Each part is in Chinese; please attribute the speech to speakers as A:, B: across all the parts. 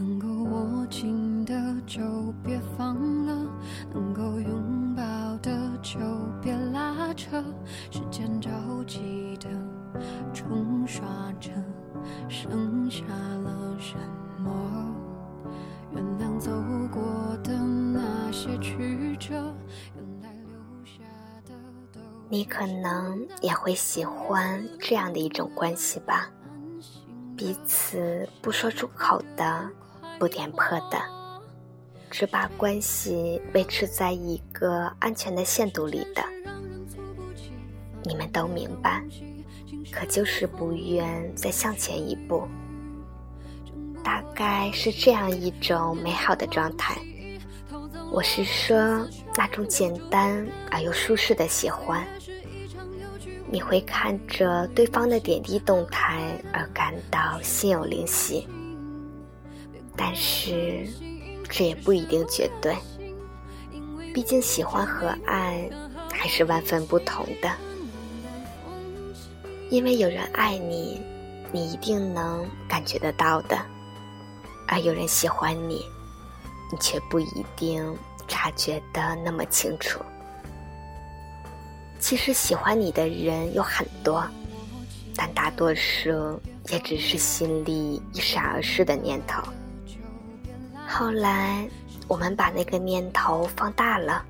A: 能够握紧的就别放了，能够拥抱的就别拉扯，时间着急的冲刷着，剩下了什么？原谅走过的那些曲折，原来留下的都
B: 你可能也会喜欢这样的一种关系吧，彼此不说出口的，不点破的，只把关系维持在一个安全的限度里的。你们都明白，可就是不愿再向前一步。大概是这样一种美好的状态。我是说，那种简单而又舒适的喜欢。你会看着对方的点滴动态而感到心有灵犀，但是这也不一定绝对。毕竟喜欢和爱还是万分不同的。因为有人爱你，你一定能感觉得到的。而有人喜欢你，你却不一定察觉的那么清楚。其实喜欢你的人有很多，但大多数也只是心里一闪而逝的念头。后来我们把那个念头放大了，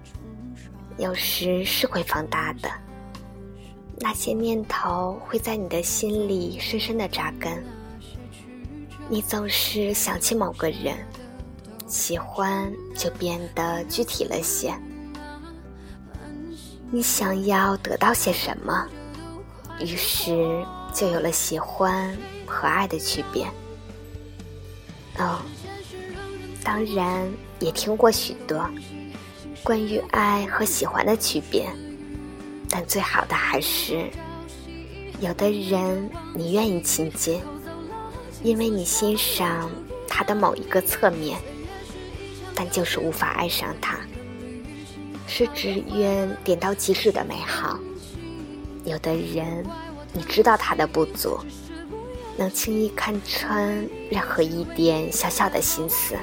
B: 有时是会放大的。那些念头会在你的心里深深的扎根。你总是想起某个人，喜欢就变得具体了些。你想要得到些什么，于是就有了喜欢和爱的区别。哦，当然也听过许多关于爱和喜欢的区别，但最好的还是，有的人你愿意亲近。因为你欣赏他的某一个侧面，但就是无法爱上他，是只愿点到即止的美好。有的人，你知道他的不足，能轻易看穿任何一点小小的心思，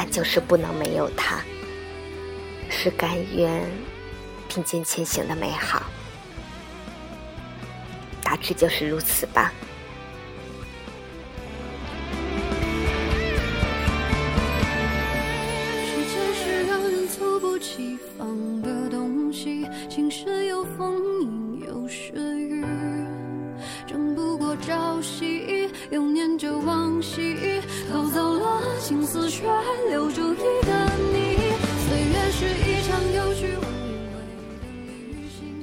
B: 但就是不能没有他是甘愿并肩前行的美好。大致就是如此吧。
A: 时间是让人猝不及防的东西晴时有风阴有时雨争不过朝夕又念着往昔。留住你的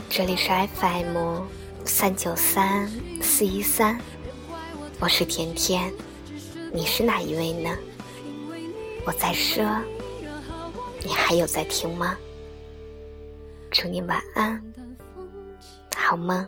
B: 这里是 FM 三九三四一三，我是甜甜，你是哪一位呢？我在说，你还有在听吗？祝你晚安，好梦。